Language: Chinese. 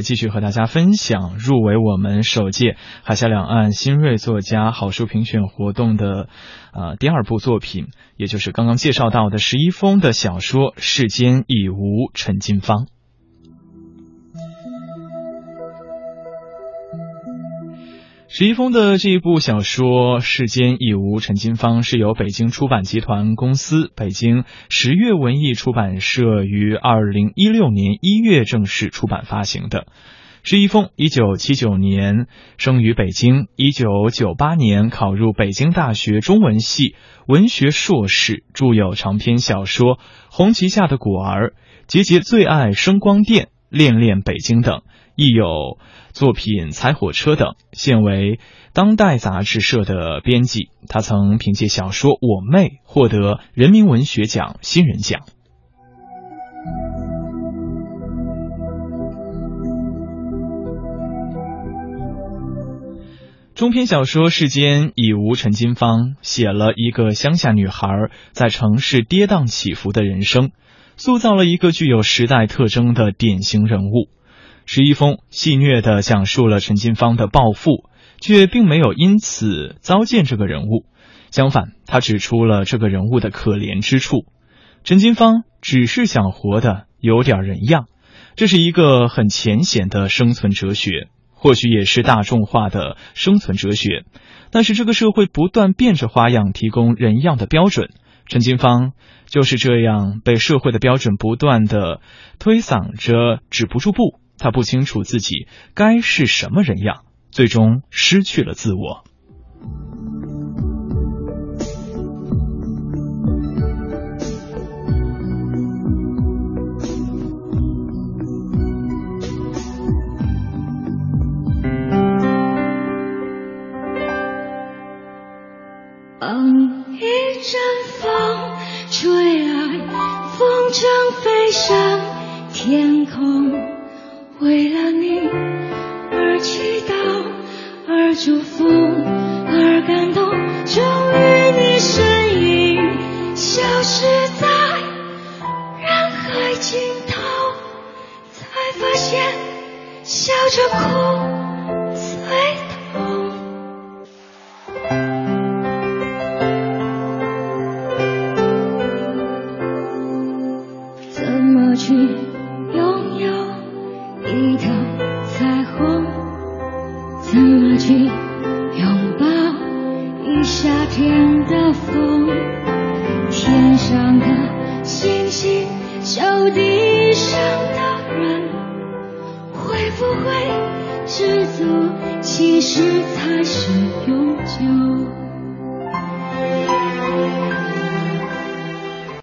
继续和大家分享入围我们首届海峡两岸新锐作家好书评选活动的呃第二部作品，也就是刚刚介绍到的十一封的小说《世间已无陈金芳》。石一峰的这一部小说《世间已无陈金芳》是由北京出版集团公司、北京十月文艺出版社于二零一六年一月正式出版发行的。石一峰一九七九年生于北京，一九九八年考入北京大学中文系文学硕士，著有长篇小说《红旗下的果儿》《杰杰最爱声光电》《恋恋北京》等。亦有作品《踩火车》等，现为当代杂志社的编辑。他曾凭借小说《我妹》获得人民文学奖新人奖。中篇小说《世间已无陈金芳》写了一个乡下女孩在城市跌宕起伏的人生，塑造了一个具有时代特征的典型人物。石一峰戏谑地讲述了陈金芳的暴富，却并没有因此糟践这个人物。相反，他指出了这个人物的可怜之处。陈金芳只是想活得有点人样，这是一个很浅显的生存哲学，或许也是大众化的生存哲学。但是这个社会不断变着花样提供人样的标准，陈金芳就是这样被社会的标准不断的推搡着，止不住步。他不清楚自己该是什么人样，最终失去了自我。一阵风吹来，风筝飞上天空。为了你而祈祷，而祝福，而感动，终于你身影消失在人海尽头，才发现笑着哭。去拥抱一夏天的风，天上的星星，笑地上的人，会不会知足？其实才。